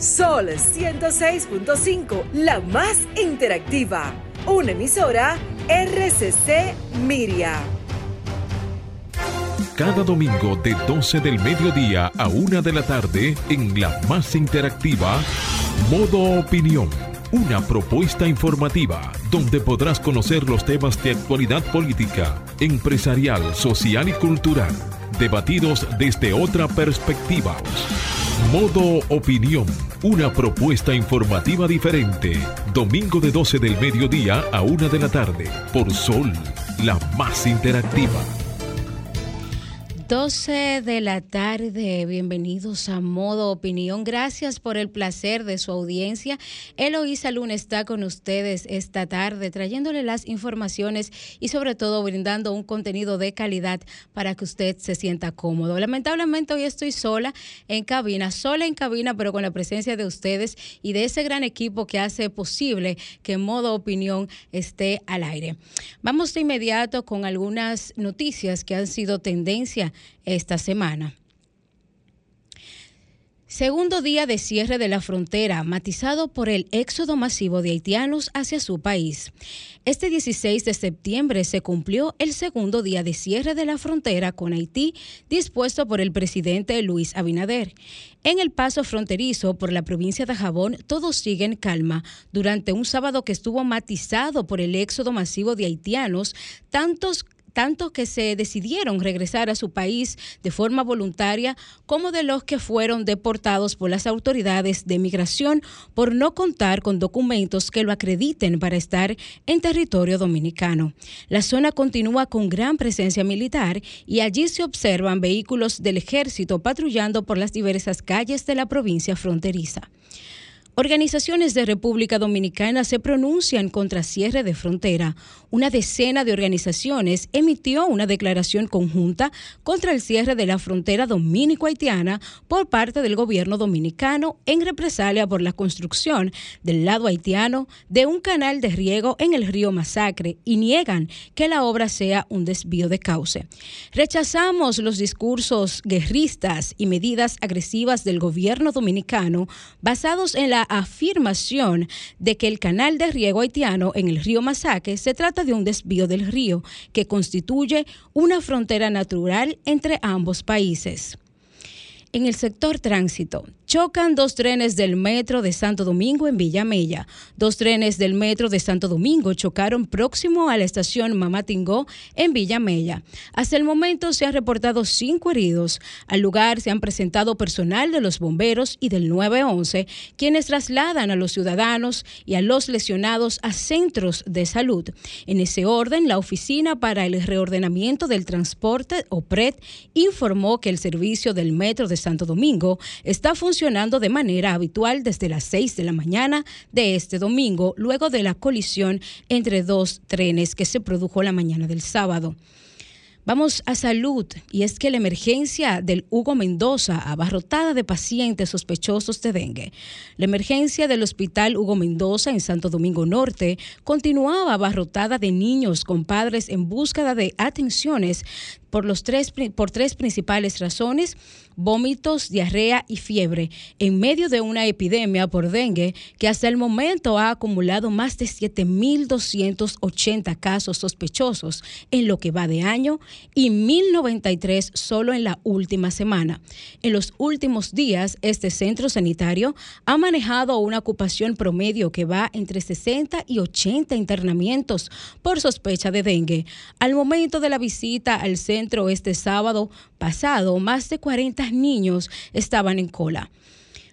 Sol 106.5, la más interactiva. Una emisora RCC Miria. Cada domingo de 12 del mediodía a 1 de la tarde en la más interactiva, Modo Opinión. Una propuesta informativa donde podrás conocer los temas de actualidad política, empresarial, social y cultural, debatidos desde otra perspectiva. Modo Opinión, una propuesta informativa diferente. Domingo de 12 del mediodía a 1 de la tarde, por Sol, la más interactiva. 12 de la tarde, bienvenidos a Modo Opinión. Gracias por el placer de su audiencia. Eloísa Luna está con ustedes esta tarde trayéndole las informaciones y sobre todo brindando un contenido de calidad para que usted se sienta cómodo. Lamentablemente hoy estoy sola en cabina, sola en cabina, pero con la presencia de ustedes y de ese gran equipo que hace posible que Modo Opinión esté al aire. Vamos de inmediato con algunas noticias que han sido tendencia esta semana. Segundo día de cierre de la frontera, matizado por el éxodo masivo de haitianos hacia su país. Este 16 de septiembre se cumplió el segundo día de cierre de la frontera con Haití, dispuesto por el presidente Luis Abinader. En el paso fronterizo por la provincia de Jabón, todo sigue en calma. Durante un sábado que estuvo matizado por el éxodo masivo de haitianos, tantos tanto que se decidieron regresar a su país de forma voluntaria como de los que fueron deportados por las autoridades de migración por no contar con documentos que lo acrediten para estar en territorio dominicano. La zona continúa con gran presencia militar y allí se observan vehículos del ejército patrullando por las diversas calles de la provincia fronteriza. Organizaciones de República Dominicana se pronuncian contra cierre de frontera. Una decena de organizaciones emitió una declaración conjunta contra el cierre de la frontera dominico-haitiana por parte del gobierno dominicano en represalia por la construcción del lado haitiano de un canal de riego en el río Masacre y niegan que la obra sea un desvío de cauce. Rechazamos los discursos guerristas y medidas agresivas del gobierno dominicano basados en la afirmación de que el canal de riego haitiano en el río Masacre se trata de un desvío del río que constituye una frontera natural entre ambos países. En el sector tránsito, chocan dos trenes del metro de Santo Domingo en Villamella. Dos trenes del metro de Santo Domingo chocaron próximo a la estación Mamatingó en Villamella. Hasta el momento se han reportado cinco heridos. Al lugar se han presentado personal de los bomberos y del 911, quienes trasladan a los ciudadanos y a los lesionados a centros de salud. En ese orden, la Oficina para el Reordenamiento del Transporte, OPRED, informó que el servicio del metro de Santo Domingo está funcionando de manera habitual desde las 6 de la mañana de este domingo, luego de la colisión entre dos trenes que se produjo la mañana del sábado. Vamos a salud y es que la emergencia del Hugo Mendoza abarrotada de pacientes sospechosos de dengue. La emergencia del Hospital Hugo Mendoza en Santo Domingo Norte continuaba abarrotada de niños con padres en búsqueda de atenciones por, los tres, por tres principales razones, vómitos, diarrea y fiebre, en medio de una epidemia por dengue que hasta el momento ha acumulado más de 7.280 casos sospechosos en lo que va de año y 1.093 solo en la última semana. En los últimos días, este centro sanitario ha manejado una ocupación promedio que va entre 60 y 80 internamientos por sospecha de dengue. Al momento de la visita al centro, este sábado pasado, más de 40 niños estaban en cola.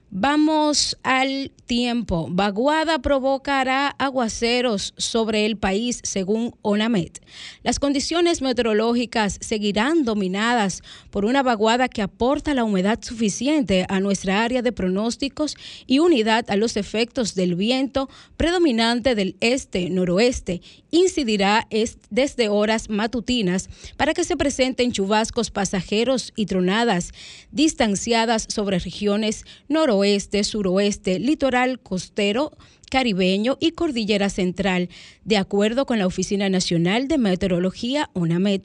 Vamos al tiempo. Vaguada provocará aguaceros sobre el país según ONAMET. Las condiciones meteorológicas seguirán dominadas por una vaguada que aporta la humedad suficiente a nuestra área de pronósticos y unidad a los efectos del viento predominante del este-noroeste. Incidirá desde horas matutinas para que se presenten chubascos pasajeros y tronadas distanciadas sobre regiones noroeste oeste, suroeste, litoral costero caribeño y cordillera central, de acuerdo con la Oficina Nacional de Meteorología, UNAMED.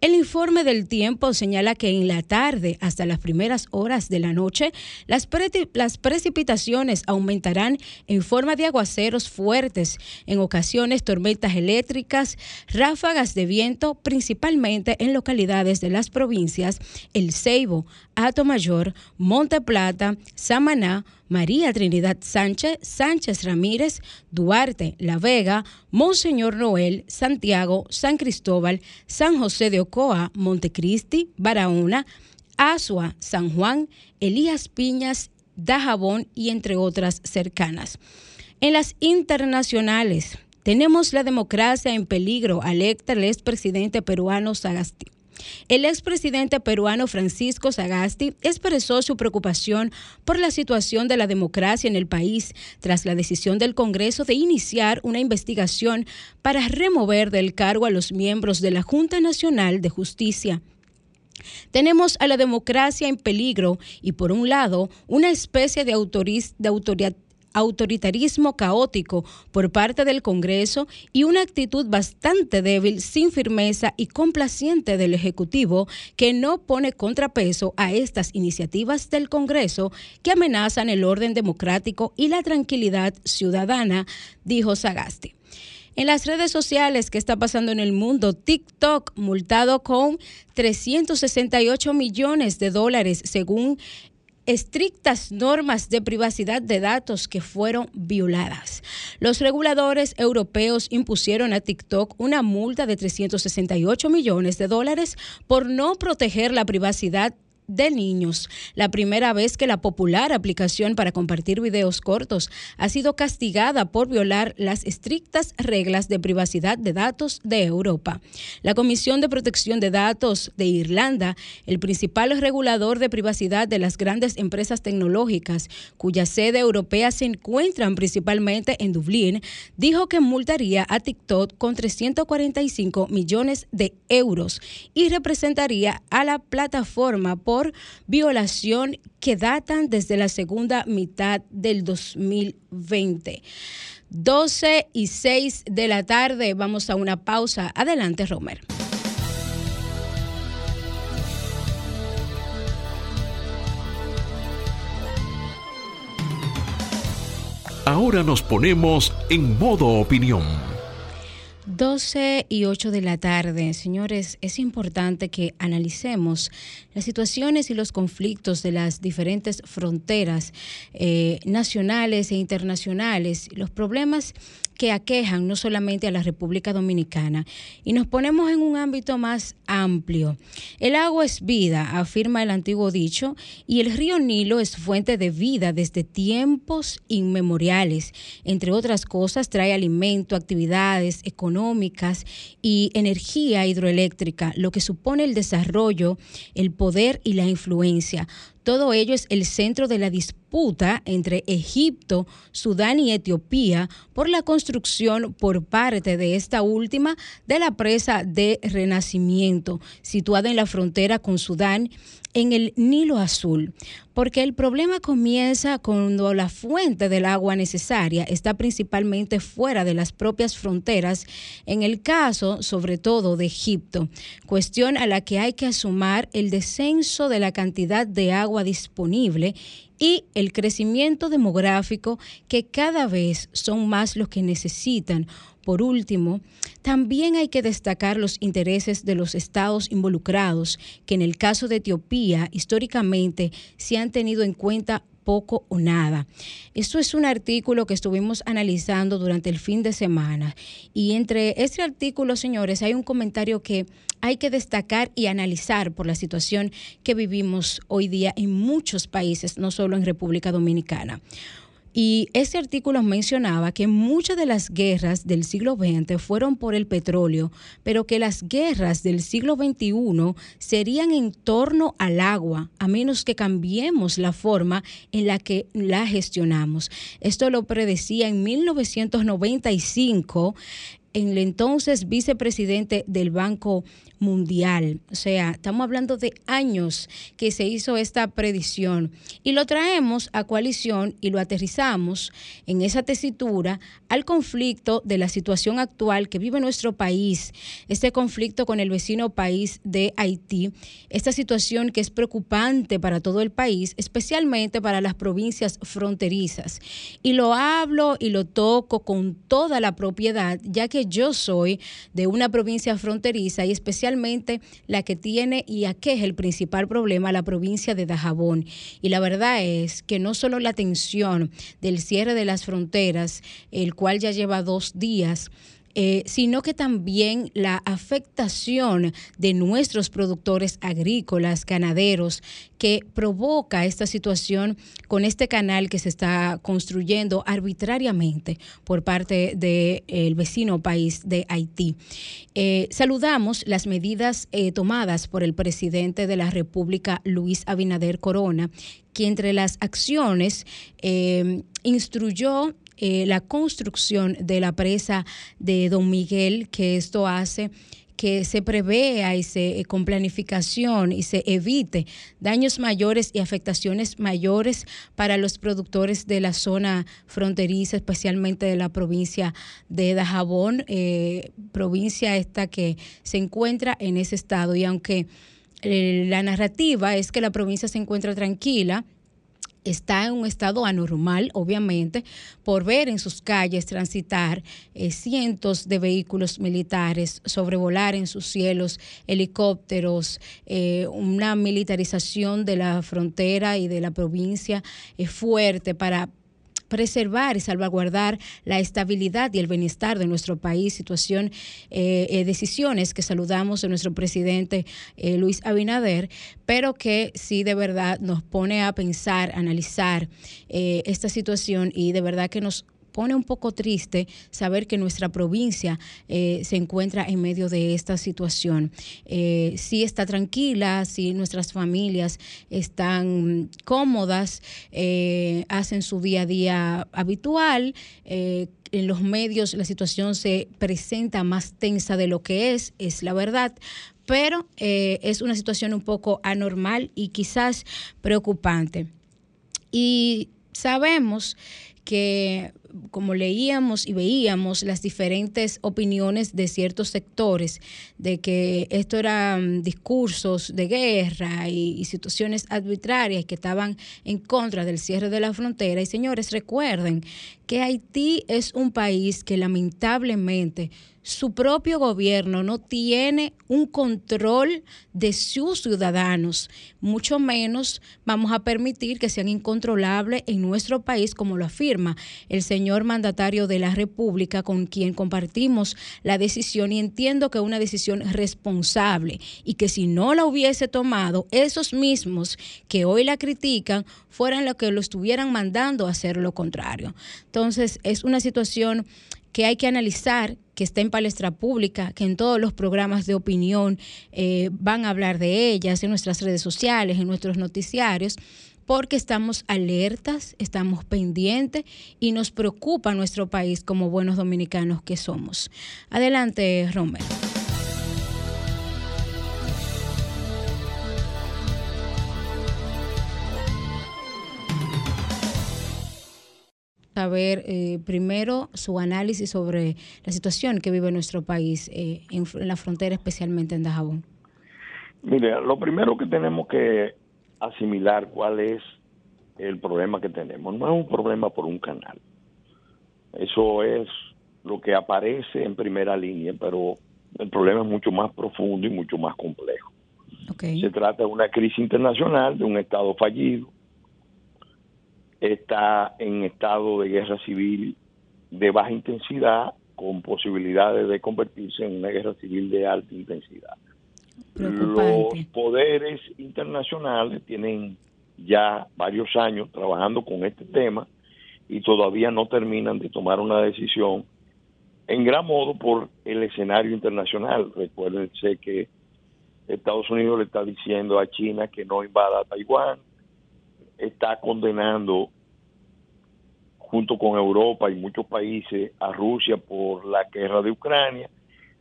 El informe del tiempo señala que en la tarde hasta las primeras horas de la noche, las, las precipitaciones aumentarán en forma de aguaceros fuertes, en ocasiones tormentas eléctricas, ráfagas de viento, principalmente en localidades de las provincias El Ceibo, Mayor, Monte Plata, Samaná, María Trinidad Sánchez, Sánchez Ramírez, Duarte, La Vega, Monseñor Noel, Santiago, San Cristóbal, San José de Ocoa, Montecristi, Barahona, Asua, San Juan, Elías Piñas, Dajabón y entre otras cercanas. En las internacionales, tenemos la democracia en peligro, alerta el expresidente peruano Sagasti. El expresidente peruano Francisco Sagasti expresó su preocupación por la situación de la democracia en el país tras la decisión del Congreso de iniciar una investigación para remover del cargo a los miembros de la Junta Nacional de Justicia. Tenemos a la democracia en peligro y por un lado una especie de, de autoridad autoritarismo caótico por parte del Congreso y una actitud bastante débil, sin firmeza y complaciente del Ejecutivo que no pone contrapeso a estas iniciativas del Congreso que amenazan el orden democrático y la tranquilidad ciudadana, dijo Sagasti. En las redes sociales, ¿qué está pasando en el mundo? TikTok multado con 368 millones de dólares, según estrictas normas de privacidad de datos que fueron violadas. Los reguladores europeos impusieron a TikTok una multa de 368 millones de dólares por no proteger la privacidad de niños. La primera vez que la popular aplicación para compartir videos cortos ha sido castigada por violar las estrictas reglas de privacidad de datos de Europa. La Comisión de Protección de Datos de Irlanda, el principal regulador de privacidad de las grandes empresas tecnológicas, cuya sede europea se encuentran principalmente en Dublín, dijo que multaría a TikTok con 345 millones de euros y representaría a la plataforma por violación que datan desde la segunda mitad del 2020. 12 y 6 de la tarde, vamos a una pausa. Adelante, Romer. Ahora nos ponemos en modo opinión 12 y 8 de la tarde. Señores, es importante que analicemos las situaciones y los conflictos de las diferentes fronteras eh, nacionales e internacionales, los problemas que aquejan no solamente a la República Dominicana. Y nos ponemos en un ámbito más amplio. El agua es vida, afirma el antiguo dicho, y el río Nilo es fuente de vida desde tiempos inmemoriales. Entre otras cosas, trae alimento, actividades económicas y energía hidroeléctrica, lo que supone el desarrollo, el poder y la influencia. Todo ello es el centro de la disputa entre Egipto, Sudán y Etiopía por la construcción por parte de esta última de la presa de Renacimiento, situada en la frontera con Sudán en el Nilo Azul, porque el problema comienza cuando la fuente del agua necesaria está principalmente fuera de las propias fronteras, en el caso sobre todo de Egipto, cuestión a la que hay que asumar el descenso de la cantidad de agua disponible y el crecimiento demográfico que cada vez son más los que necesitan por último, también hay que destacar los intereses de los estados involucrados, que en el caso de Etiopía históricamente se han tenido en cuenta poco o nada. Esto es un artículo que estuvimos analizando durante el fin de semana y entre este artículo, señores, hay un comentario que hay que destacar y analizar por la situación que vivimos hoy día en muchos países, no solo en República Dominicana. Y ese artículo mencionaba que muchas de las guerras del siglo XX fueron por el petróleo, pero que las guerras del siglo XXI serían en torno al agua, a menos que cambiemos la forma en la que la gestionamos. Esto lo predecía en 1995 el entonces vicepresidente del Banco Mundial. O sea, estamos hablando de años que se hizo esta predicción y lo traemos a coalición y lo aterrizamos en esa tesitura al conflicto de la situación actual que vive nuestro país, este conflicto con el vecino país de Haití, esta situación que es preocupante para todo el país, especialmente para las provincias fronterizas. Y lo hablo y lo toco con toda la propiedad, ya que yo soy de una provincia fronteriza y especialmente la que tiene y aquí es el principal problema, la provincia de Dajabón. Y la verdad es que no solo la tensión del cierre de las fronteras, el cual ya lleva dos días, eh, sino que también la afectación de nuestros productores agrícolas, ganaderos, que provoca esta situación con este canal que se está construyendo arbitrariamente por parte del vecino país de Haití. Eh, saludamos las medidas eh, tomadas por el presidente de la República, Luis Abinader Corona, que entre las acciones instruyó eh, la construcción de la presa de Don Miguel, que esto hace que se prevea y se eh, con planificación y se evite daños mayores y afectaciones mayores para los productores de la zona fronteriza, especialmente de la provincia de Dajabón, eh, provincia esta que se encuentra en ese estado. Y aunque la narrativa es que la provincia se encuentra tranquila, está en un estado anormal, obviamente, por ver en sus calles transitar eh, cientos de vehículos militares, sobrevolar en sus cielos helicópteros, eh, una militarización de la frontera y de la provincia es fuerte para preservar y salvaguardar la estabilidad y el bienestar de nuestro país, situación, eh, eh, decisiones que saludamos de nuestro presidente eh, Luis Abinader, pero que sí de verdad nos pone a pensar, analizar esta situación y de verdad que nos pone un poco triste saber que nuestra provincia eh, se encuentra en medio de esta situación. Eh, sí está tranquila, sí nuestras familias están cómodas, eh, hacen su día a día habitual. en los medios la situación se presenta más tensa de lo que es, es la verdad, pero es una situación un poco anormal y quizás preocupante. Y sabemos que como leíamos y veíamos las diferentes opiniones de ciertos sectores, de que esto eran discursos de guerra y, situaciones arbitrarias que estaban en contra del cierre de la frontera. Y señores, recuerden que Haití es un país que lamentablemente su propio gobierno no tiene un control de sus ciudadanos, mucho menos vamos a permitir que sean incontrolables en nuestro país, como lo afirma el señor mandatario de la República, con quien compartimos la decisión y entiendo que es una decisión responsable y que si no la hubiese tomado, esos mismos que hoy la critican fueran los que lo estuvieran mandando a hacer lo contrario. Entonces, es una situación que hay que analizar, que está en palestra pública, que en todos los programas de opinión eh, van a hablar de ellas, en nuestras redes sociales, en nuestros noticiarios, porque estamos alertas, estamos pendientes y nos preocupa nuestro país como buenos dominicanos que somos. Adelante, Romero. Saber eh, primero su análisis sobre la situación que vive nuestro país eh, en, la frontera, especialmente en Dajabón. Mire, lo primero que tenemos que asimilar cuál es el problema que tenemos. No es un problema por un canal. Eso es lo que aparece en primera línea, pero el problema es mucho más profundo y mucho más complejo. Se trata de una crisis internacional, de un Estado fallido, está en estado de guerra civil de baja intensidad con posibilidades de convertirse en una guerra civil de alta intensidad. Los poderes internacionales tienen ya varios años trabajando con este tema y todavía no terminan de tomar una decisión en gran modo por el escenario internacional. Recuérdense que Estados Unidos le está diciendo a China que no invada a Taiwán, está condenando junto con Europa y muchos países, a Rusia por la guerra de Ucrania,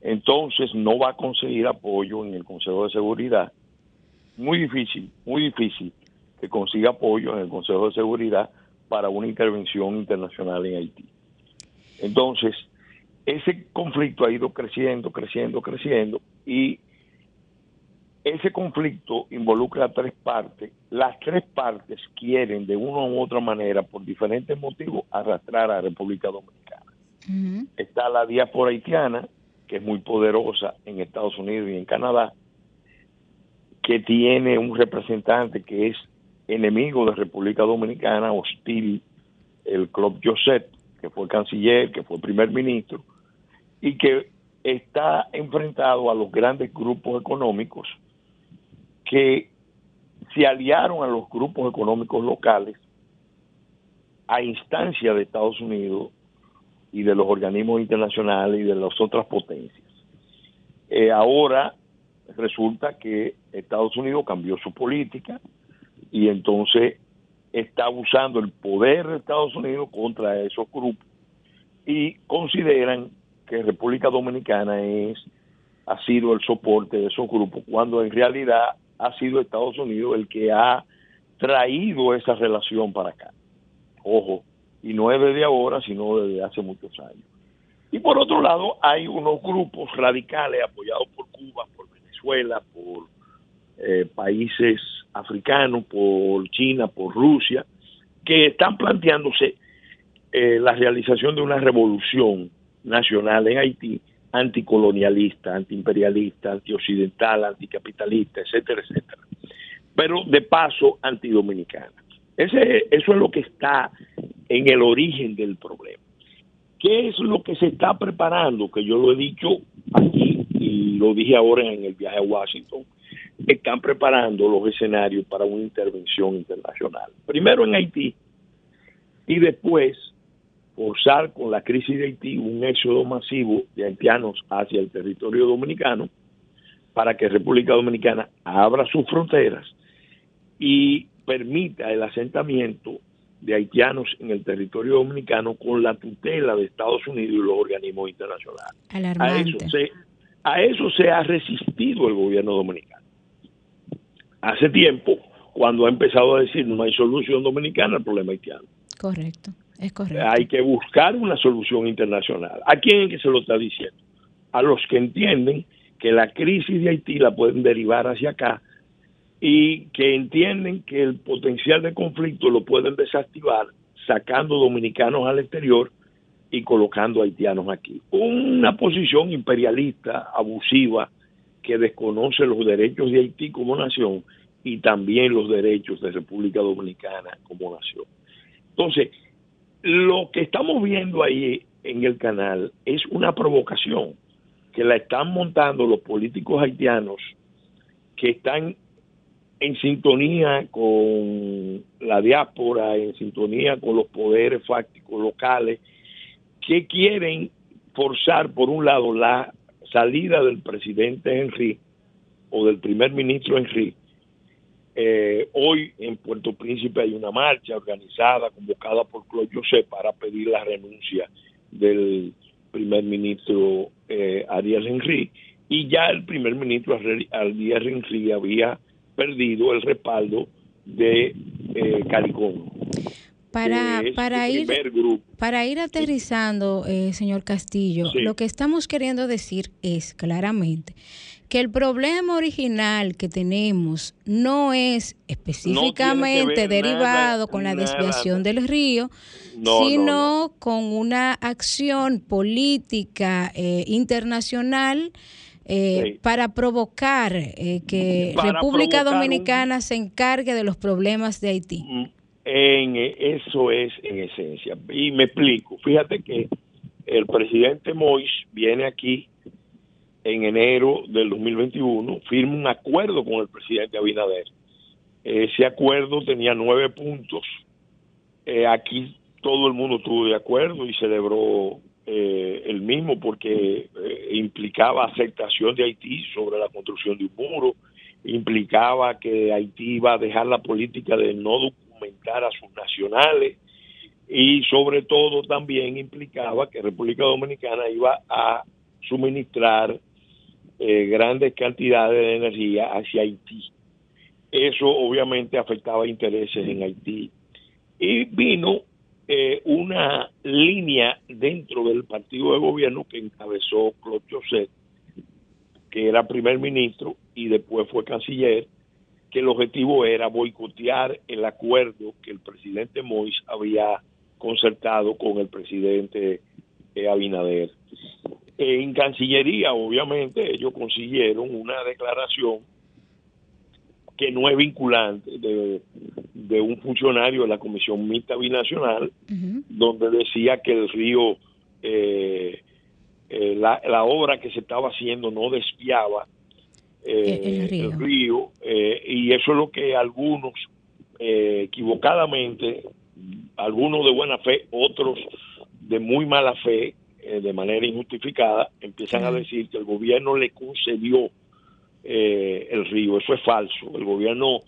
entonces no va a conseguir apoyo en el Consejo de Seguridad. Muy difícil, muy difícil que consiga apoyo en el Consejo de Seguridad para una intervención internacional en Haití. Entonces, ese conflicto ha ido creciendo, creciendo, creciendo y ese conflicto involucra a tres partes. Las tres partes quieren de una u otra manera, por diferentes motivos, arrastrar a la República Dominicana. Está la diáspora haitiana, que es muy poderosa en Estados Unidos y en Canadá, que tiene un representante que es enemigo de República Dominicana, hostil, el Club Joseph, que fue canciller, que fue primer ministro, y que está enfrentado a los grandes grupos económicos que se aliaron a los grupos económicos locales a instancia de Estados Unidos y de los organismos internacionales y de las otras potencias. Eh, ahora resulta que Estados Unidos cambió su política y entonces está usando el poder de Estados Unidos contra esos grupos y consideran que República Dominicana es ha sido el soporte de esos grupos cuando en realidad ha sido Estados Unidos el que ha traído esa relación para acá. Ojo, y no es desde ahora, sino desde hace muchos años. Y por otro lado, hay unos grupos radicales apoyados por Cuba, por Venezuela, por eh, países africanos, por China, por Rusia, que están planteándose eh, la realización de una revolución nacional en Haití anticolonialista, antiimperialista, antioccidental, anticapitalista, etcétera, etcétera. Pero de paso antidominicana. Ese, eso es lo que está en el origen del problema. ¿Qué es lo que se está preparando? Que yo lo he dicho aquí y lo dije ahora en el viaje a Washington. Están preparando los escenarios para una intervención internacional. Primero en Haití y después forzar con la crisis de Haití un éxodo masivo de haitianos hacia el territorio dominicano para que República Dominicana abra sus fronteras y permita el asentamiento de haitianos en el territorio dominicano con la tutela de Estados Unidos y los organismos internacionales. A eso, se, a eso se ha resistido el gobierno dominicano. Hace tiempo, cuando ha empezado a decir no hay solución dominicana al problema haitiano. Correcto. Hay que buscar una solución internacional. ¿A quién es que se lo está diciendo? A los que entienden que la crisis de Haití la pueden derivar hacia acá y que entienden que el potencial de conflicto lo pueden desactivar sacando dominicanos al exterior y colocando haitianos aquí. Una posición imperialista, abusiva, que desconoce los derechos de Haití como nación y también los derechos de República Dominicana como nación. Entonces, lo que estamos viendo ahí en el canal es una provocación que la están montando los políticos haitianos que están en sintonía con la diáspora, en sintonía con los poderes fácticos locales, que quieren forzar, por un lado, la salida del presidente Henry o del primer ministro Henry eh, hoy en Puerto Príncipe hay una marcha organizada, convocada por Claude José para pedir la renuncia del primer ministro eh, Ariel Henry y ya el primer ministro Ariel Henry había perdido el respaldo de eh, Calicón. Para, para, ir, para ir aterrizando, eh, señor Castillo, lo que estamos queriendo decir es claramente que el problema original que tenemos no es específicamente derivado con la desviación del río, sino con una acción política eh, internacional eh, para provocar eh, que República Dominicana se encargue de los problemas de Haití. En, eso es en esencia. Y me explico. Fíjate que el presidente Mois viene aquí en enero del 2021, firma un acuerdo con el presidente Abinader. Ese acuerdo tenía nueve puntos. Eh, aquí todo el mundo estuvo de acuerdo y celebró eh, el mismo porque eh, implicaba aceptación de Haití sobre la construcción de un muro, implicaba que Haití iba a dejar la política de no documentar a sus nacionales, y sobre todo también implicaba que República Dominicana iba a suministrar eh, grandes cantidades de energía hacia Haití. Eso obviamente afectaba intereses en Haití. Y vino eh, una línea dentro del partido de gobierno que encabezó Claude Joseph, que era primer ministro y después fue canciller, que el objetivo era boicotear el acuerdo que el presidente Mois había concertado con el presidente eh, Abinader. En Cancillería, obviamente, ellos consiguieron una declaración que no es vinculante de, un funcionario de la Comisión Mixta Binacional, donde decía que el río, eh, eh, la, obra que se estaba haciendo no desviaba el río, y eso es lo que algunos equivocadamente algunos de buena fe, otros de muy mala fe, eh, de manera injustificada, empiezan a decir que el gobierno le concedió eh, el río. Eso es falso. El gobierno,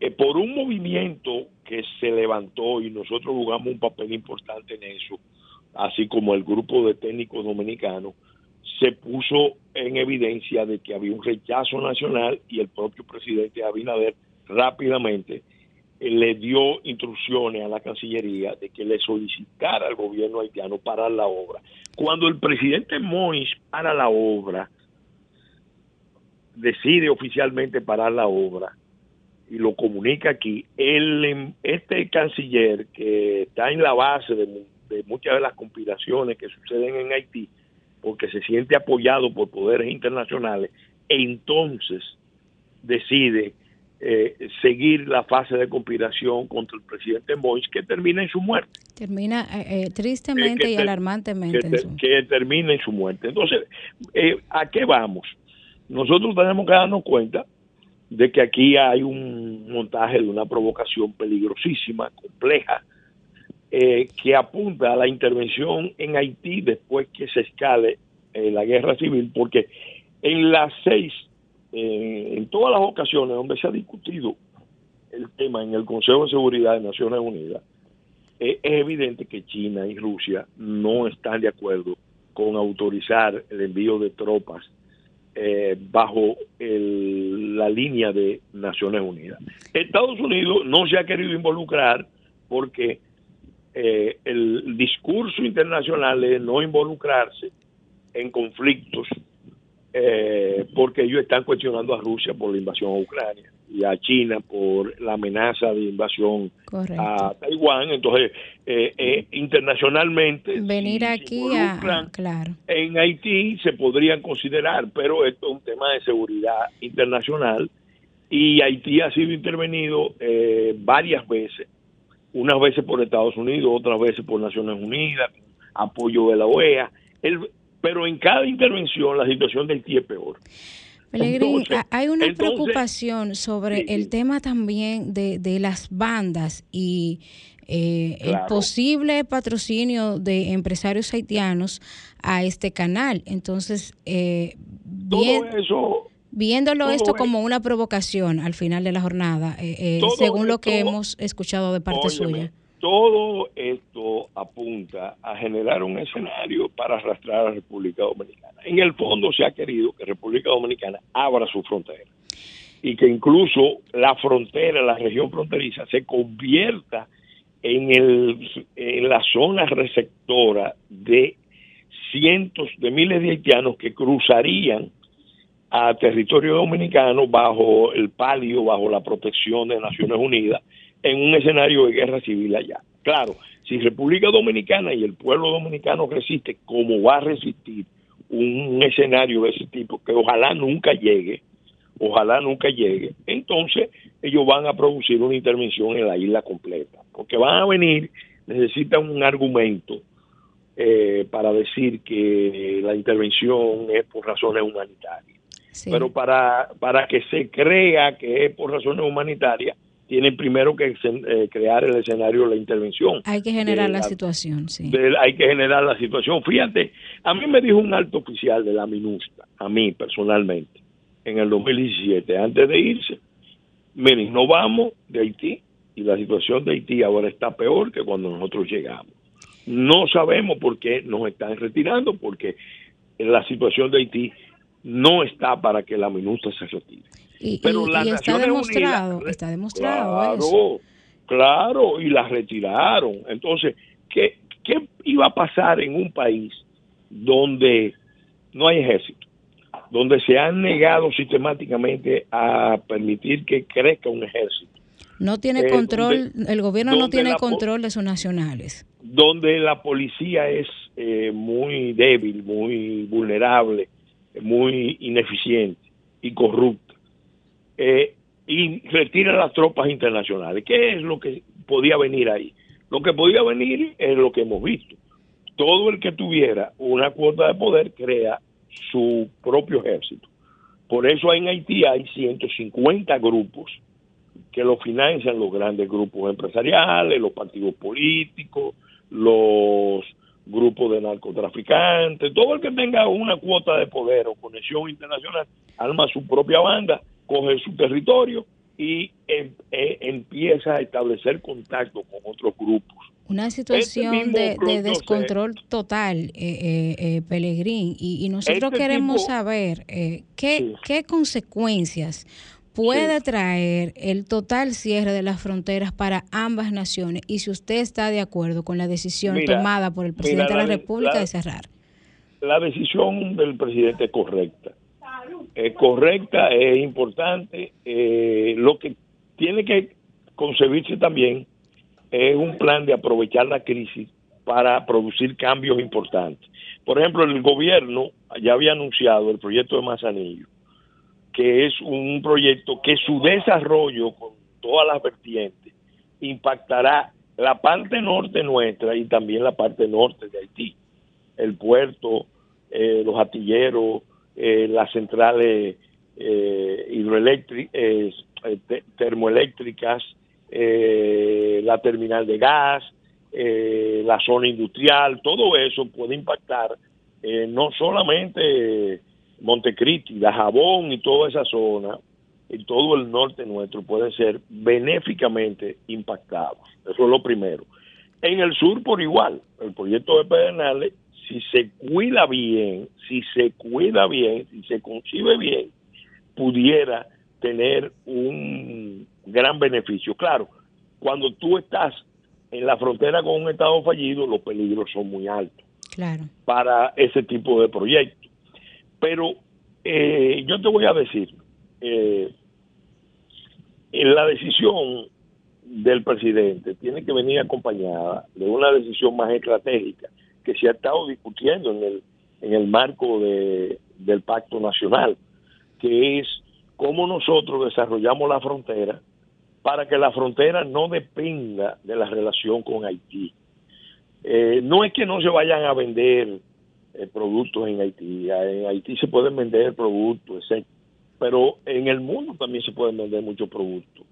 eh, por un movimiento que se levantó y nosotros jugamos un papel importante en eso, así como el grupo de técnicos dominicanos, se puso en evidencia de que había un rechazo nacional y el propio presidente Abinader rápidamente le dio instrucciones a la Cancillería de que le solicitara al gobierno haitiano parar la obra. Cuando el presidente Mois para la obra, decide oficialmente parar la obra y lo comunica aquí, el, este canciller que está en la base de, de muchas de las conspiraciones que suceden en Haití, porque se siente apoyado por poderes internacionales, entonces decide eh, seguir la fase de conspiración contra el presidente Mois que termina en su muerte. Termina eh, eh, tristemente y alarmantemente. Que, termina en su muerte. Entonces, ¿a qué vamos? Nosotros tenemos que darnos cuenta de que aquí hay un montaje de una provocación peligrosísima, compleja, que apunta a la intervención en Haití después que se escale la guerra civil, porque en las seis eh, en todas las ocasiones donde se ha discutido el tema en el Consejo de Seguridad de Naciones Unidas, eh, es evidente que China y Rusia no están de acuerdo con autorizar el envío de tropas eh, bajo la línea de Naciones Unidas. Estados Unidos no se ha querido involucrar porque el discurso internacional es no involucrarse en conflictos eh, porque ellos están cuestionando a Rusia por la invasión a Ucrania y a China por la amenaza de invasión a Taiwán. Entonces, eh, eh, internacionalmente, venir aquí a, claro. en Haití se podrían considerar, pero esto es un tema de seguridad internacional y Haití ha sido intervenido varias veces, unas veces por Estados Unidos, otras veces por Naciones Unidas, apoyo de la OEA. El, pero en cada intervención la situación del Haití es peor. hay una preocupación sobre el tema también de, de las bandas y eh, el posible patrocinio de empresarios haitianos a este canal. Entonces, eh, viéndolo esto como una provocación al final de la jornada, eh, según lo que hemos escuchado de parte suya todo esto apunta a generar un escenario para arrastrar a la República Dominicana. En el fondo se ha querido que República Dominicana abra su frontera y que incluso la frontera, la región fronteriza, se convierta en, el, en la zona receptora de cientos de miles de haitianos que cruzarían a territorio dominicano bajo el palio, bajo la protección de Naciones Unidas en un escenario de guerra civil allá. Claro, si República Dominicana y el pueblo dominicano resiste, como va a resistir un escenario de ese tipo, que ojalá nunca llegue, ojalá nunca llegue, entonces ellos van a producir una intervención en la isla completa, porque van a venir, necesitan un argumento eh, para decir que la intervención es por razones humanitarias. Pero para, para que se crea que es por razones humanitarias, tienen primero que eh, crear el escenario de la intervención. Hay que generar la, situación, sí. hay que generar la situación. Fíjate, a mí me dijo un alto oficial de la MINUSTA, a mí personalmente, en el 2017, antes de irse, miren, no vamos de Haití, y la situación de Haití ahora está peor que cuando nosotros llegamos. No sabemos por qué nos están retirando, porque la situación de Haití no está para que la minuta se retire. Y, Pero está demostrado, está demostrado claro, Claro, y la retiraron. Entonces, ¿qué, ¿qué iba a pasar en un país donde no hay ejército? Donde se han negado sistemáticamente a permitir que crezca un ejército. No tiene eh, control, el gobierno no tiene control de sus nacionales. Donde la policía es eh, muy débil, muy vulnerable, muy ineficiente y corrupta. Eh, y retira las tropas internacionales. ¿Qué es lo que podía venir ahí? Lo que podía venir es lo que hemos visto. Todo el que tuviera una cuota de poder crea su propio ejército. Por eso en Haití hay 150 grupos que lo financian los grandes grupos empresariales, los partidos políticos, los grupos de narcotraficantes, todo el que tenga una cuota de poder o conexión internacional, arma su propia banda, coge su territorio y em, e, empieza a establecer contacto con otros grupos. Una situación este de, descontrol total, eh, eh, eh, Pelegrín, y, nosotros este queremos saber eh, qué, qué consecuencias puede traer el total cierre de las fronteras para ambas naciones y si usted está de acuerdo con la decisión tomada por el presidente de la, República de cerrar. La decisión del presidente es correcta. Es correcta, es importante. Eh, lo que tiene que concebirse también es un plan de aprovechar la crisis para producir cambios importantes. Por ejemplo, el gobierno ya había anunciado el proyecto de Manzanillo que es un proyecto que su desarrollo con todas las vertientes impactará la parte norte nuestra y también la parte norte de Haití, el puerto, eh, los atilleros, eh, las centrales eh, hidroeléctricas, eh, termoeléctricas, la terminal de gas, la zona industrial, todo eso puede impactar no solamente Montecristi, La Jabón y toda esa zona, y todo el norte nuestro puede ser benéficamente impactados. Eso es lo primero. En el sur por igual, el proyecto de Pedernales, si se cuida bien, si se cuida bien, si se concibe bien, pudiera tener un gran beneficio. Claro, cuando tú estás en la frontera con un estado fallido, los peligros son muy altos claro. para ese tipo de proyectos. Pero eh, yo te voy a decir, eh, la decisión del presidente tiene que venir acompañada de una decisión más estratégica que se ha estado discutiendo en el, en el marco de, del pacto nacional, que es cómo nosotros desarrollamos la frontera para que la frontera no dependa de la relación con Haití. Eh, no es que no se vayan a vender eh, productos en Haití. En Haití se pueden vender productos, pero en el mundo también se pueden vender muchos productos.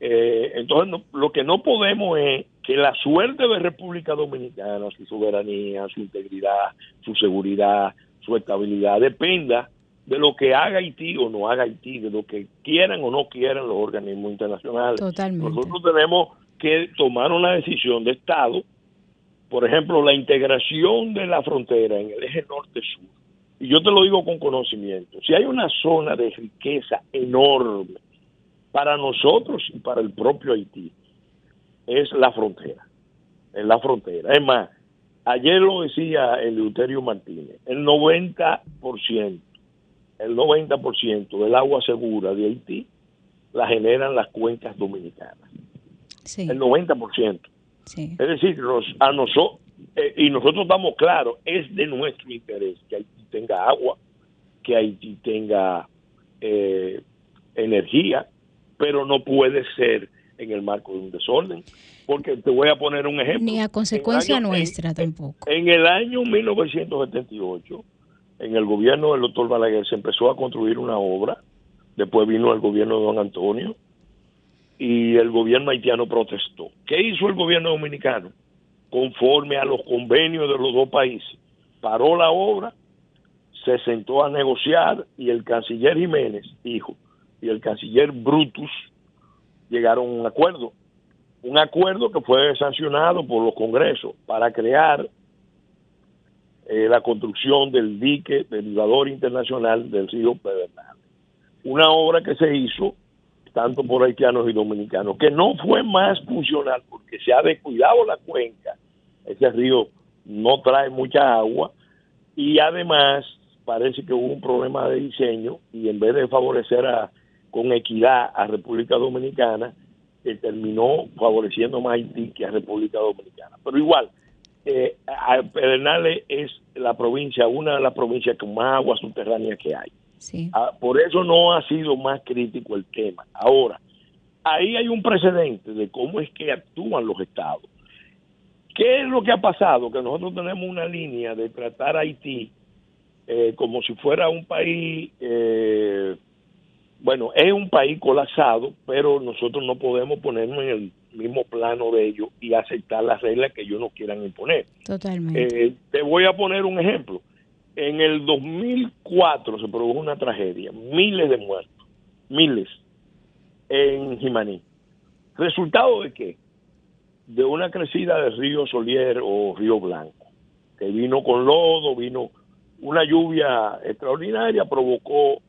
Eh, entonces, lo que no podemos es que la suerte de República Dominicana, su soberanía, su integridad, su seguridad, su estabilidad, dependa de lo que haga Haití o no haga Haití, de lo que quieran o no quieran los organismos internacionales. Nosotros tenemos que tomar una decisión de Estado por ejemplo, la integración de la frontera en el eje norte-sur, y yo te lo digo con conocimiento, si hay una zona de riqueza enorme para nosotros y para el propio Haití, es la frontera, es la frontera. Es más, ayer lo decía el Euterio Martínez, el 90%, el 90% del agua segura de Haití la generan las cuencas dominicanas. El 90%. Es decir, a nosotros, eh, y nosotros estamos claros, es de nuestro interés que Haití tenga agua, que Haití tenga eh, energía, pero no puede ser en el marco de un desorden. Porque te voy a poner un ejemplo. Ni a consecuencia nuestra tampoco. En el año 1978, en el gobierno del doctor Balaguer se empezó a construir una obra, después vino el gobierno de don Antonio, y el gobierno haitiano protestó. ¿Qué hizo el gobierno dominicano? Conforme a los convenios de los dos países, paró la obra, se sentó a negociar y el canciller Jiménez, hijo, y el canciller Brutus llegaron a un acuerdo un acuerdo que fue sancionado por los congresos para crear eh, la construcción del dique derivador internacional del río Pedernales. Una obra que se hizo tanto por haitianos y dominicanos, que no fue más funcional porque se ha descuidado la cuenca. Ese río no trae mucha agua y además parece que hubo un problema de diseño y en vez de favorecer a, con equidad a República Dominicana, eh, terminó favoreciendo más a Haití que a República Dominicana. Pero igual, eh, Pedernales es la provincia, una de las provincias con más agua subterránea que hay. Ah, por eso no ha sido más crítico el tema. Ahora, ahí hay un precedente de cómo es que actúan los estados. ¿Qué es lo que ha pasado? Que nosotros tenemos una línea de tratar a Haití eh, como si fuera un país, eh, bueno, es un país colapsado, pero nosotros no podemos ponernos en el mismo plano de ellos y aceptar las reglas que ellos nos quieran imponer. Totalmente. Eh, te voy a poner un ejemplo. En el 2004 se produjo una tragedia, miles de muertos, miles, en Jimaní. ¿Resultado de qué? De una crecida del río Solier o río Blanco, que vino con lodo, vino una lluvia extraordinaria, provocó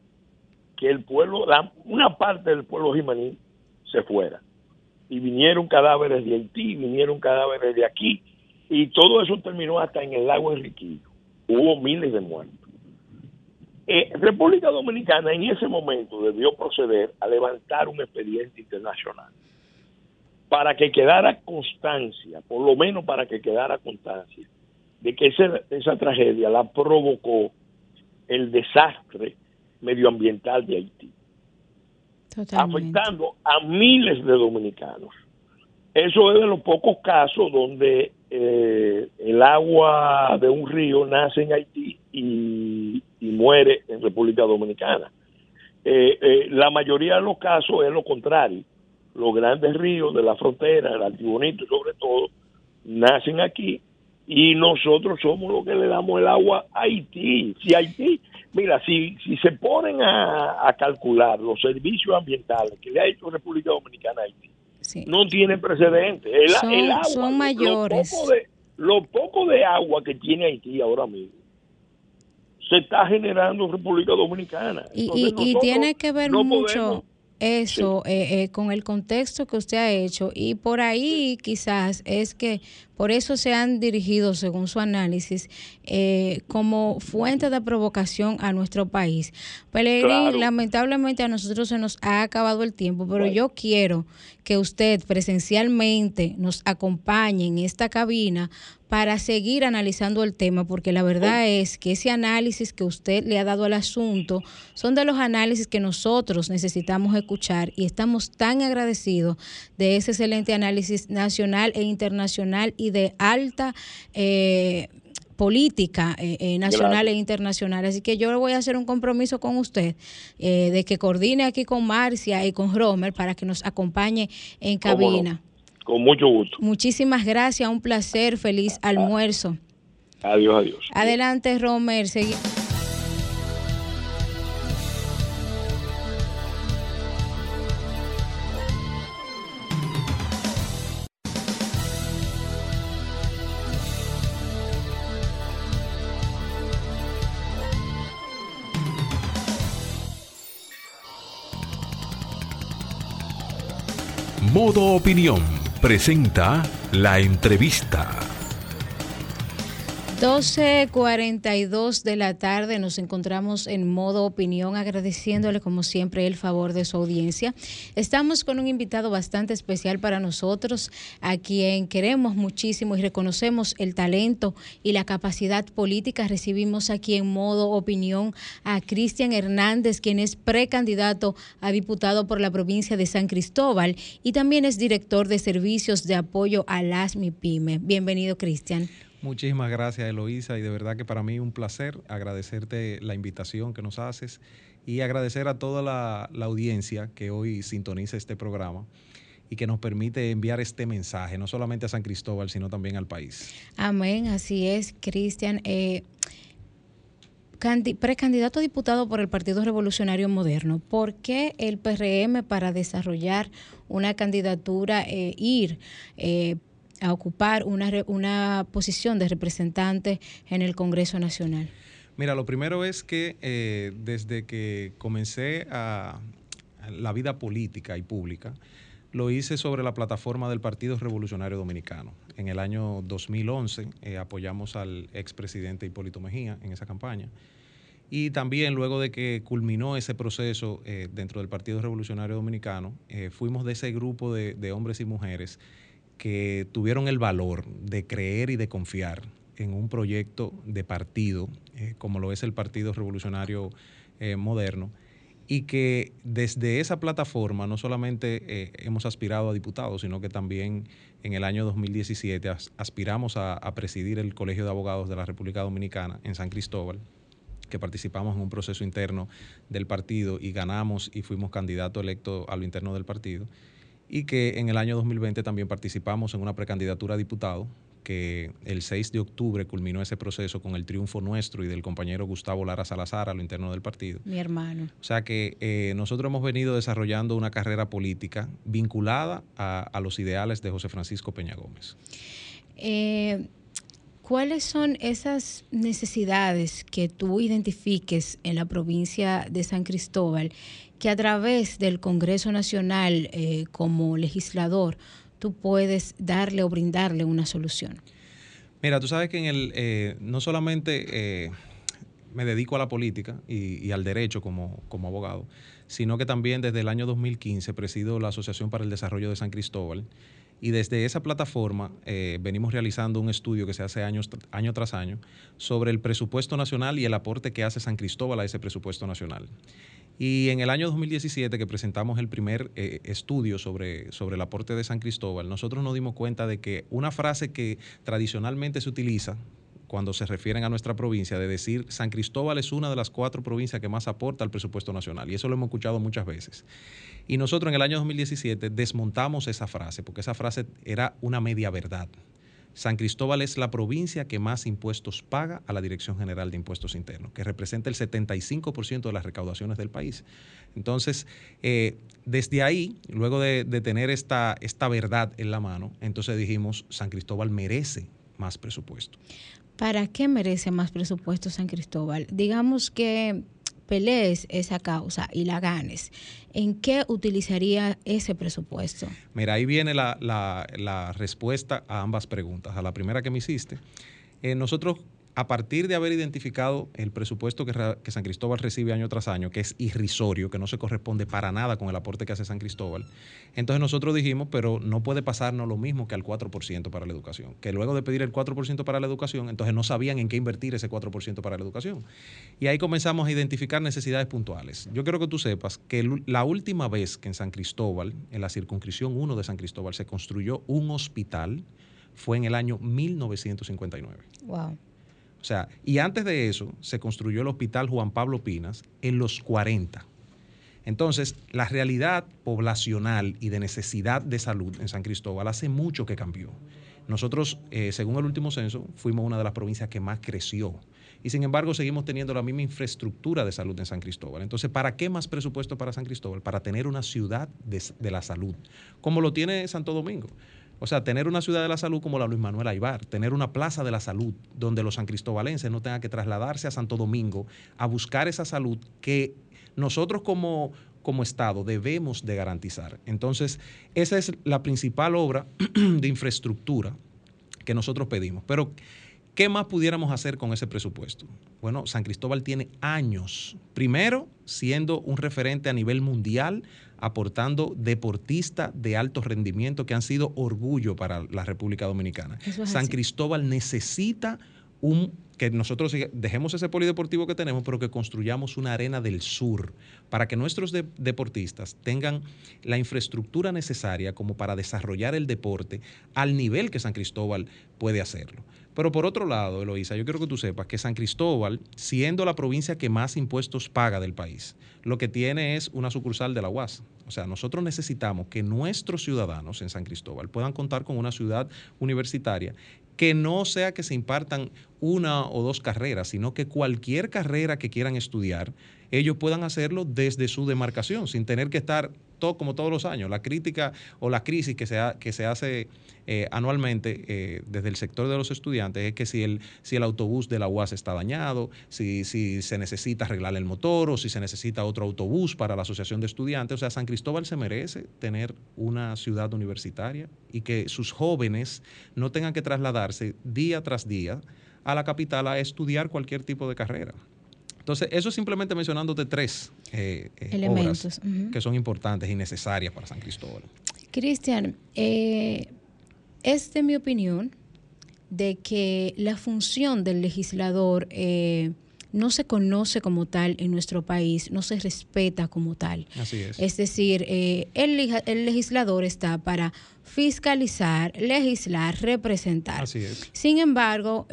que el pueblo, una parte del pueblo jimaní se fuera y vinieron cadáveres de Haití, vinieron cadáveres de aquí, y todo eso terminó hasta en el lago Enriquillo. Hubo miles de muertos. Eh, República Dominicana en ese momento debió proceder a levantar un expediente internacional para que quedara constancia, por lo menos para que quedara constancia, de que esa tragedia la provocó el desastre medioambiental de Haití afectando a miles de dominicanos. Eso es de los pocos casos donde eh, el agua de un río nace en Haití y, muere en República Dominicana. Eh, eh, la mayoría de los casos es lo contrario. Los grandes ríos de la frontera, el Antibonito sobre todo, nacen aquí y nosotros somos los que le damos el agua a Haití. Si Haití Mira, si, si se ponen a, calcular los servicios ambientales que le ha hecho República Dominicana a Haití, no tienen precedentes. El, son, agua, son mayores. Lo poco, de, agua que tiene Haití ahora mismo se está generando en República Dominicana. Y, y, tiene que ver mucho eso eh, eh, con el contexto que usted ha hecho y por ahí quizás es que por eso se han dirigido, según su análisis, eh, como fuente de provocación a nuestro país. Pelegrín, lamentablemente a nosotros se nos ha acabado el tiempo, pero yo quiero que usted presencialmente nos acompañe en esta cabina para seguir analizando el tema, porque la verdad es que ese análisis que usted le ha dado al asunto son de los análisis que nosotros necesitamos escuchar y estamos tan agradecidos de ese excelente análisis nacional e internacional y de alta... Eh, política eh, eh, nacional e internacional. Así que yo voy a hacer un compromiso con usted de que coordine aquí con Marcia y con Romer para que nos acompañe en cabina. Con mucho gusto. Muchísimas gracias, un placer, feliz almuerzo. Adiós, adiós. Adelante, Romer. Modo Opinión presenta la entrevista. 12.42 de la tarde nos encontramos en modo opinión agradeciéndole como siempre el favor de su audiencia. Estamos con un invitado bastante especial para nosotros, a quien queremos muchísimo y reconocemos el talento y la capacidad política. Recibimos aquí en modo opinión a Cristian Hernández, quien es precandidato a diputado por la provincia de San Cristóbal y también es director de servicios de apoyo a las MIPYME. Bienvenido, Cristian. Muchísimas gracias, Eloísa, y de verdad que para mí un placer agradecerte la invitación que nos haces y agradecer a toda la, audiencia que hoy sintoniza este programa y que nos permite enviar este mensaje, no solamente a San Cristóbal, sino también al país. Amén, así es, Cristian. Eh, precandidato a diputado por el Partido Revolucionario Moderno, ¿por qué el PRM para desarrollar una candidatura, eh, ir eh, a ocupar una, una posición de representante en el Congreso Nacional? Mira, lo primero es que eh, desde que comencé a, la vida política y pública, lo hice sobre la plataforma del Partido Revolucionario Dominicano. En el año 2011 eh, apoyamos al expresidente Hipólito Mejía en esa campaña. Y también luego de que culminó ese proceso eh, dentro del Partido Revolucionario Dominicano, fuimos de ese grupo de, hombres y mujeres que tuvieron el valor de creer y de confiar en un proyecto de partido, eh, como lo es el Partido Revolucionario eh, Moderno, y que desde esa plataforma no solamente eh, hemos aspirado a diputados, sino que también en el año 2017 aspiramos a, presidir el Colegio de Abogados de la República Dominicana en San Cristóbal que participamos en un proceso interno del partido y ganamos y fuimos candidato electo a lo interno del partido, y que en el año 2020 también participamos en una precandidatura a diputado que el 6 de octubre culminó ese proceso con el triunfo nuestro y del compañero Gustavo Lara Salazar a lo interno del partido. Mi hermano. O sea que eh, nosotros hemos venido desarrollando una carrera política vinculada a, los ideales de José Francisco Peña Gómez. Eh, ¿Cuáles son esas necesidades que tú identifiques en la provincia de San Cristóbal que a través del Congreso Nacional eh, como legislador tú puedes darle o brindarle una solución? Mira, tú sabes que en el, eh, no solamente eh, me dedico a la política y, al derecho como, como, abogado, sino que también desde el año 2015 presido la Asociación para el Desarrollo de San Cristóbal. Y desde esa plataforma eh, venimos realizando un estudio que se hace años, año tras año sobre el presupuesto nacional y el aporte que hace San Cristóbal a ese presupuesto nacional. Y en el año 2017 que presentamos el primer eh, estudio sobre, sobre el aporte de San Cristóbal, nosotros nos dimos cuenta de que una frase que tradicionalmente se utiliza cuando se refieren a nuestra provincia, de decir San Cristóbal es una de las cuatro provincias que más aporta al presupuesto nacional. Y eso lo hemos escuchado muchas veces. Y nosotros en el año 2017 desmontamos esa frase, porque esa frase era una media verdad. San Cristóbal es la provincia que más impuestos paga a la Dirección General de Impuestos Internos, que representa el 75% de las recaudaciones del país. Entonces, eh, desde ahí, luego de, tener esta, esta verdad en la mano, entonces dijimos, San Cristóbal merece más presupuesto. ¿Para qué merece más presupuesto San Cristóbal? Digamos que pelees esa causa y la ganes, ¿en qué utilizaría ese presupuesto? Mira, ahí viene la, respuesta a ambas preguntas. A la primera que me hiciste, eh, nosotros a partir de haber identificado el presupuesto que, San Cristóbal recibe año tras año, que es irrisorio, que no se corresponde para nada con el aporte que hace San Cristóbal, entonces nosotros dijimos, pero no puede pasarnos lo mismo que al 4% para la educación, que luego de pedir el 4% para la educación, entonces no sabían en qué invertir ese 4% para la educación. Y ahí comenzamos a identificar necesidades puntuales. Yo quiero que tú sepas que la última vez que en San Cristóbal, en la circunscripción 1 de San Cristóbal, se construyó un hospital, fue en el año 1959. Wow. O sea, y antes de eso se construyó el Hospital Juan Pablo Pinas en los 40. Entonces, la realidad poblacional y de necesidad de salud en San Cristóbal hace mucho que cambió. Nosotros, eh, según el último censo, fuimos una de las provincias que más creció. Y sin embargo, seguimos teniendo la misma infraestructura de salud en San Cristóbal. Entonces, ¿para qué más presupuesto para San Cristóbal? Para tener una ciudad de, de la salud, como lo tiene Santo Domingo. O sea, tener una ciudad de la salud como la Luis Manuel Aybar, tener una plaza de la salud donde los san cristobalenses no tengan que trasladarse a Santo Domingo a buscar esa salud que nosotros como, como Estado debemos de garantizar. Entonces, esa es la principal obra de infraestructura que nosotros pedimos. Pero, ¿qué más pudiéramos hacer con ese presupuesto? Bueno, San Cristóbal tiene años, primero siendo un referente a nivel mundial aportando deportistas de alto rendimiento que han sido orgullo para la República Dominicana. San Cristóbal necesita un que nosotros dejemos ese polideportivo que tenemos, pero que construyamos una arena del sur para que nuestros deportistas tengan la infraestructura necesaria como para desarrollar el deporte al nivel que San Cristóbal puede hacerlo. Pero por otro lado, Eloísa, yo quiero que tú sepas que San Cristóbal, siendo la provincia que más impuestos paga del país, lo que tiene es una sucursal de la UAS. O sea, nosotros necesitamos que nuestros ciudadanos en San Cristóbal puedan contar con una ciudad universitaria que no sea que se impartan una o dos carreras, sino que cualquier carrera que quieran estudiar, ellos puedan hacerlo desde su demarcación, sin tener que estar todo, como todos los años. La crítica o la crisis que se, que se hace eh, anualmente eh, desde el sector de los estudiantes es que si el, si el autobús de la UAS está dañado, si, si se necesita arreglar el motor o si se necesita otro autobús para la asociación de estudiantes. O sea, San Cristóbal se merece tener una ciudad universitaria y que sus jóvenes no tengan que trasladarse día tras día a la capital a estudiar cualquier tipo de carrera. Entonces, eso es simplemente mencionándote tres eh, eh, elementos que son importantes y necesarias para San Cristóbal. Cristian, eh, es de mi opinión de que la función del legislador no se conoce como tal en nuestro país, no se respeta como tal. Así es. Es decir, el, el, legislador está para fiscalizar, legislar, representar. Así es. Sin embargo,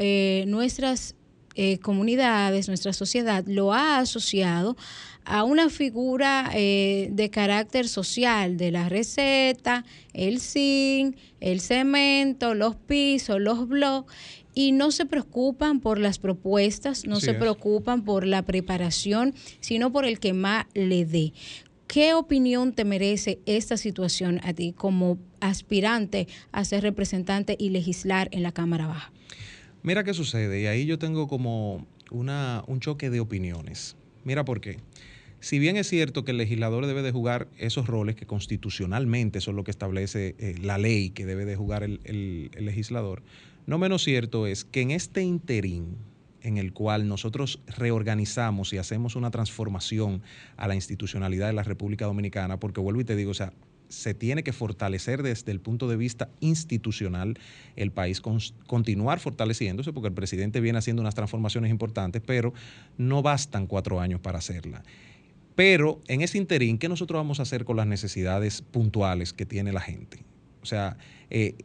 nuestras eh, comunidades, nuestra sociedad lo ha asociado a una figura eh, de carácter social, de la receta, el zinc, el cemento, los pisos, los bloques, y no se preocupan por las propuestas, no se preocupan por la preparación, sino por el que más le dé. ¿Qué opinión te merece esta situación a ti como aspirante a ser representante y legislar en la Cámara Baja? Mira qué sucede, y ahí yo tengo como una, un choque de opiniones. Mira por qué. Si bien es cierto que el legislador debe de jugar esos roles que constitucionalmente son lo que establece eh, la ley que debe de jugar el, el, legislador, no menos cierto es que en este interín en el cual nosotros reorganizamos y hacemos una transformación a la institucionalidad de la República Dominicana, porque vuelvo y te digo, o sea, se tiene que fortalecer desde el punto de vista institucional el país, continuar fortaleciéndose, porque el presidente viene haciendo unas transformaciones importantes, pero no bastan cuatro años para hacerla. Pero en ese interín, ¿qué nosotros vamos a hacer con las necesidades puntuales que tiene la gente? O sea, eh,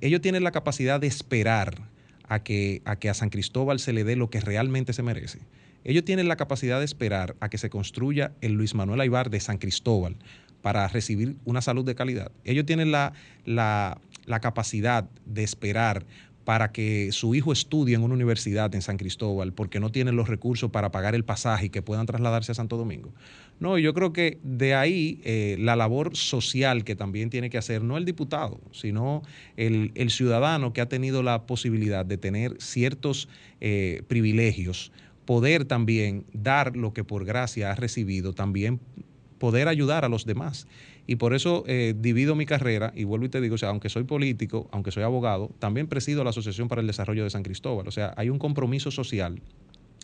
ellos tienen la capacidad de esperar a que, a que a San Cristóbal se le dé lo que realmente se merece. Ellos tienen la capacidad de esperar a que se construya el Luis Manuel Aybar de San Cristóbal, para recibir una salud de calidad. Ellos tienen la, la, capacidad de esperar para que su hijo estudie en una universidad en San Cristóbal porque no tienen los recursos para pagar el pasaje y que puedan trasladarse a Santo Domingo. No, yo creo que de ahí eh, la labor social que también tiene que hacer no el diputado, sino el, ciudadano que ha tenido la posibilidad de tener ciertos eh, privilegios, poder también dar lo que por gracia ha recibido, también poder ayudar a los demás. Y por eso eh, divido mi carrera y vuelvo y te digo, o sea, aunque soy político, aunque soy abogado, también presido la Asociación para el Desarrollo de San Cristóbal. O sea, hay un compromiso social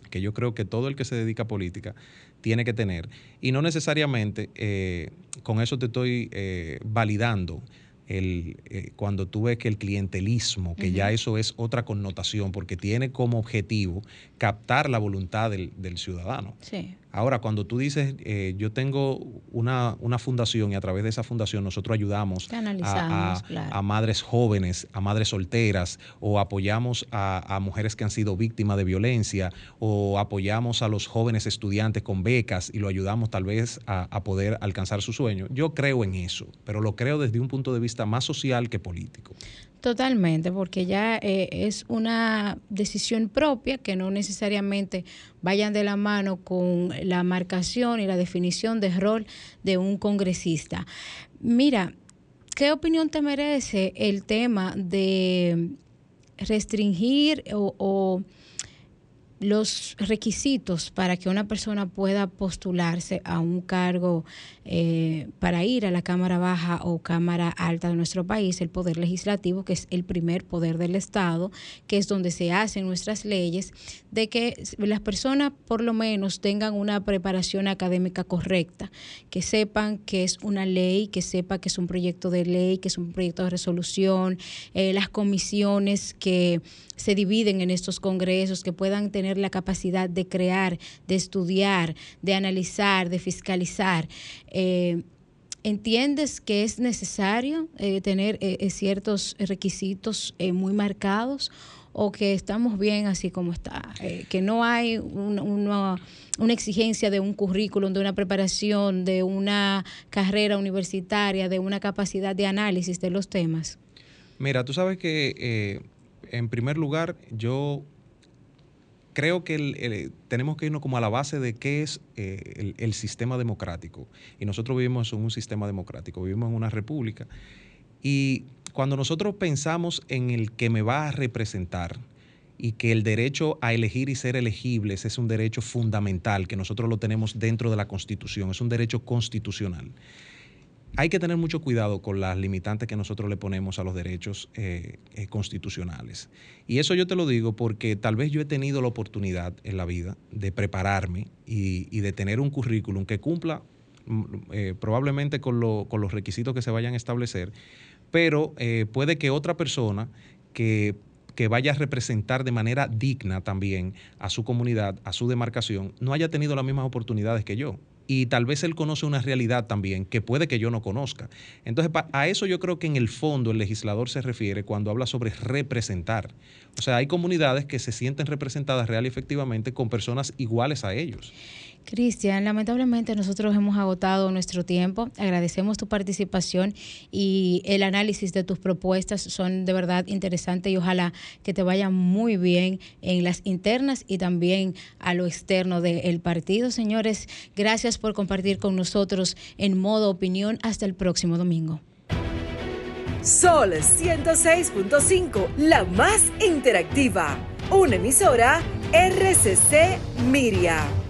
que yo creo que todo el que se dedica a política tiene que tener. Y no necesariamente eh, con eso te estoy eh, validando el, cuando tú ves que el clientelismo, que ya eso es otra connotación, porque tiene como objetivo captar la voluntad del, del ciudadano. Sí. Ahora, cuando tú dices, eh, yo tengo una, fundación y a través de esa fundación nosotros ayudamos a, madres jóvenes, a madres solteras, o apoyamos a, mujeres que han sido víctimas de violencia, o apoyamos a los jóvenes estudiantes con becas y lo ayudamos tal vez a, poder alcanzar su sueño. Yo creo en eso, pero lo creo desde un punto de vista más social que político. Totalmente, porque ya eh, es una decisión propia que no necesariamente vayan de la mano con la marcación y la definición de rol de un congresista. Mira, ¿qué opinión te merece el tema de restringir o los requisitos para que una persona pueda postularse a un cargo eh, para ir a la Cámara Baja o Cámara Alta de nuestro país, el Poder Legislativo, que es el primer poder del Estado, que es donde se hacen nuestras leyes, de que las personas por lo menos tengan una preparación académica correcta, que sepan que es una ley, que sepa que es un proyecto de ley, que es un proyecto de resolución, eh, las comisiones que se dividen en estos congresos, que puedan tener la capacidad de crear, de estudiar, de analizar, de fiscalizar. Eh, ¿Entiendes que es necesario eh, tener eh, ciertos requisitos muy marcados o que estamos bien así como está? que no hay una, una, exigencia de un currículum, de una preparación, de una carrera universitaria, de una capacidad de análisis de los temas. Mira, tú sabes que en primer lugar, yo creo que tenemos que irnos como a la base de qué es eh, el, sistema democrático. Y nosotros vivimos en un sistema democrático, vivimos en una república. Y cuando nosotros pensamos en el que me va a representar y que el derecho a elegir y ser elegibles es un derecho fundamental, que nosotros lo tenemos dentro de la Constitución, es un derecho constitucional hay que tener mucho cuidado con las limitantes que nosotros le ponemos a los derechos eh, eh, constitucionales. Y eso yo te lo digo porque tal vez yo he tenido la oportunidad en la vida de prepararme y, de tener un currículum que cumpla mm, eh, probablemente con, con, los requisitos que se vayan a establecer, pero puede que otra persona que vaya a representar de manera digna también a su comunidad, a su demarcación, no haya tenido las mismas oportunidades que yo y tal vez él conoce una realidad también que puede que yo no conozca. Entonces, a eso yo creo que en el fondo el legislador se refiere cuando habla sobre representar. O sea, hay comunidades que se sienten representadas real y efectivamente con personas iguales a ellos. Cristian, lamentablemente nosotros hemos agotado nuestro tiempo. Agradecemos tu participación y el análisis de tus propuestas son de verdad interesantes y ojalá que te vaya muy bien en las internas y también a lo externo del partido. Señores, gracias por compartir con nosotros en modo opinión. Hasta el próximo domingo. Sol 106.5, la más interactiva. Una emisora RCC Miria.